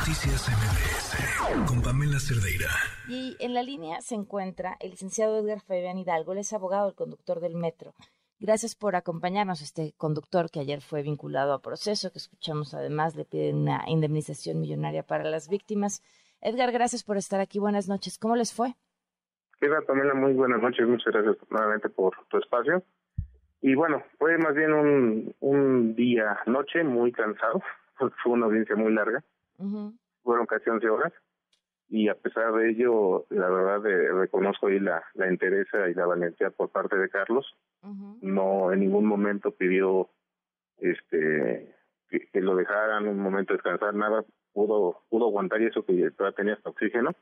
Noticias MBS con Pamela Cerdeira. Y en la línea se encuentra el licenciado Edgar Fabián Hidalgo, él es abogado del conductor del metro. Gracias por acompañarnos, este conductor que ayer fue vinculado a proceso, que escuchamos además, le piden una indemnización millonaria para las víctimas. Edgar, gracias por estar aquí. Buenas noches. ¿Cómo les fue? ¿Qué tal, Pamela? Muy buenas noches. Muchas gracias nuevamente por tu espacio. Y bueno, fue más bien un, un día, noche muy cansado, fue una audiencia muy larga. Fueron casi 11 horas. Y a pesar de ello, la verdad, eh, reconozco ahí la, la entereza y la valentía por parte de Carlos. No en ningún momento pidió este que, lo dejaran un momento descansar, nada. Pudo pudo aguantar y eso que todavía tenía hasta oxígeno.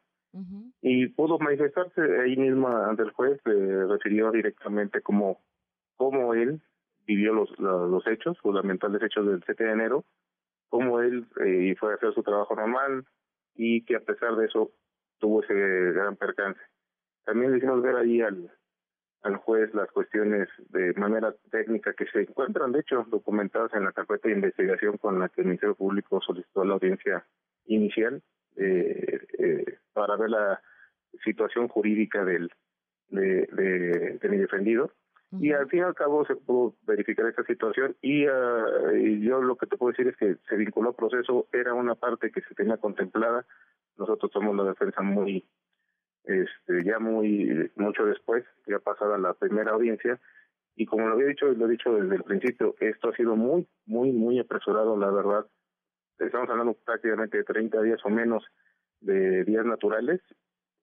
Y pudo manifestarse ahí mismo ante el juez, eh, refirió directamente como cómo él vivió los, los, hechos, fundamentales hechos del 7 de enero, cómo él eh, fue a hacer su trabajo normal y que a pesar de eso tuvo ese gran percance. También le hicimos ver ahí al, al juez las cuestiones de manera técnica que se encuentran, de hecho, documentadas en la carpeta de investigación con la que el Ministerio Público solicitó la audiencia inicial eh, eh, para ver la situación jurídica del de, de, de mi defendido y al fin y al cabo se pudo verificar esta situación y, yo lo que te puedo decir es que se vinculó al proceso, era una parte que se tenía contemplada, nosotros tomamos la defensa muy, este, ya muy, mucho después, ya pasada la primera audiencia, y como lo había dicho, lo he dicho desde el principio, esto ha sido muy, muy, muy apresurado, la verdad. Estamos hablando prácticamente de 30 días o menos de días naturales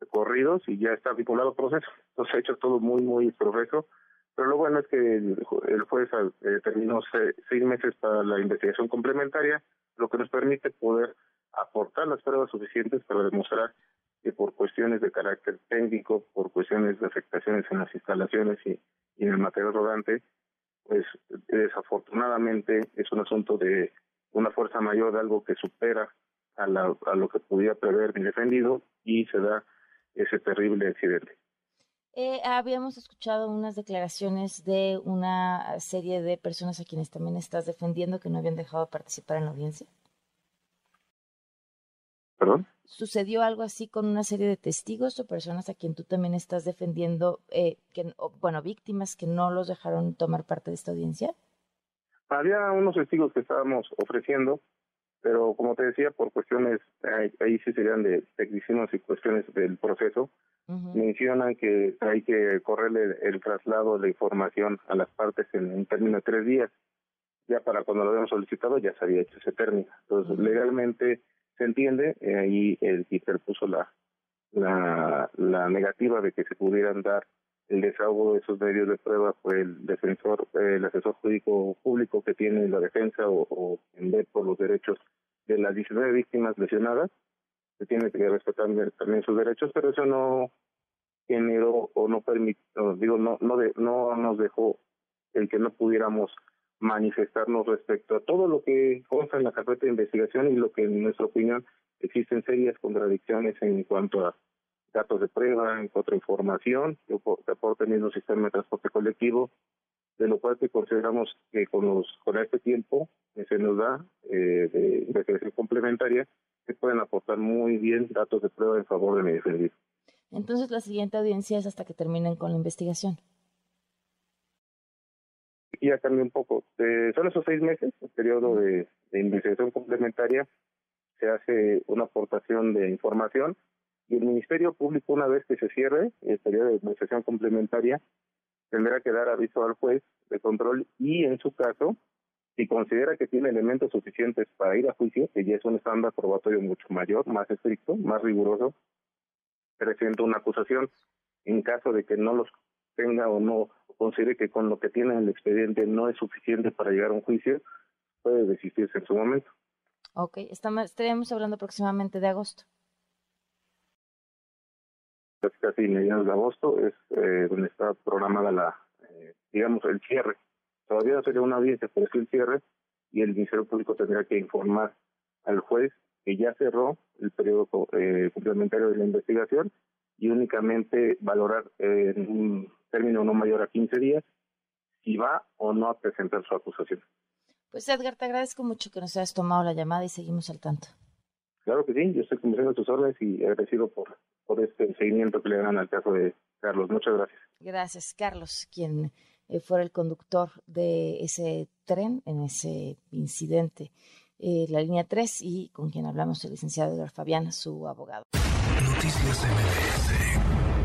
corridos y ya está vinculado al proceso. Entonces ha hecho todo muy, muy profeso pero lo bueno es que el, juez eh, terminó seis meses para la investigación complementaria, lo que nos permite poder aportar las pruebas suficientes para demostrar que por cuestiones de carácter técnico, por cuestiones de afectaciones en las instalaciones y, en el material rodante, pues desafortunadamente es un asunto de una fuerza mayor de algo que supera a, a lo que podía prever mi defendido y se da ese terrible accidente. Eh, habíamos escuchado unas declaraciones de una serie de personas a quienes también estás defendiendo que no habían dejado participar en la audiencia. ¿Perdón? ¿Sucedió algo así con una serie de testigos o personas a quien tú también estás defendiendo, eh, que, bueno, víctimas que no los dejaron tomar parte de esta audiencia? Había unos testigos que estábamos ofreciendo, pero como te decía, por cuestiones, ahí, sí serían de tecnicismos y cuestiones del proceso, mencionan que hay que correrle el traslado de información a las partes en un término de tres días. Ya para cuando lo habíamos solicitado ya se había hecho ese término. Entonces, legalmente se entiende, eh, ahí el ITER puso la, la, la negativa de que se pudieran dar el desahogo de esos medios de prueba fue el defensor, el asesor jurídico público que tiene la defensa o, o en vez por los derechos de las 19 víctimas lesionadas se tiene que respetar también sus derechos, pero eso no generó o no permitió, digo, no, no, de, no nos dejó el que no pudiéramos manifestarnos respecto a todo lo que consta en la carpeta de investigación y lo que en nuestra opinión existen serias contradicciones en cuanto a datos de prueba, en cuanto a información que aporta el mismo sistema de transporte colectivo, de lo cual que consideramos que con los con este tiempo que se nos da eh, de investigación complementaria que pueden aportar muy bien datos de prueba en favor de mi defendido. Entonces la siguiente audiencia es hasta que terminen con la investigación. Ya cambió un poco. Eh, son esos seis meses, el periodo de, investigación complementaria, se hace una aportación de información y el Ministerio Público, una vez que se cierre el periodo de investigación complementaria, tendrá que dar aviso al juez de control y, en su caso, si considera que tiene elementos suficientes para ir a juicio, que ya es un estándar probatorio mucho mayor, más estricto, más riguroso, presenta una acusación. En caso de que no los tenga o no considere que con lo que tiene en el expediente no es suficiente para llegar a un juicio, puede desistirse en su momento. Ok, estamos, estaríamos hablando aproximadamente de agosto. Casi mediados de agosto, es eh, donde está programada la, eh, digamos, el cierre Todavía no sería una audiencia, pero es el cierre y el Ministerio Público tendrá que informar al juez que ya cerró el periodo eh, complementario de la investigación y únicamente valorar en un término no mayor a 15 días si va o no a presentar su acusación. Pues Edgar, te agradezco mucho que nos hayas tomado la llamada y seguimos al tanto. Claro que sí, yo estoy convenciendo tus órdenes y agradecido por, por este seguimiento que le dan al caso de Carlos. Muchas gracias. Gracias, Carlos, quien eh, fuera el conductor de ese tren en ese incidente, eh, la línea 3, y con quien hablamos el licenciado Edgar Fabián, su abogado. Noticias MBS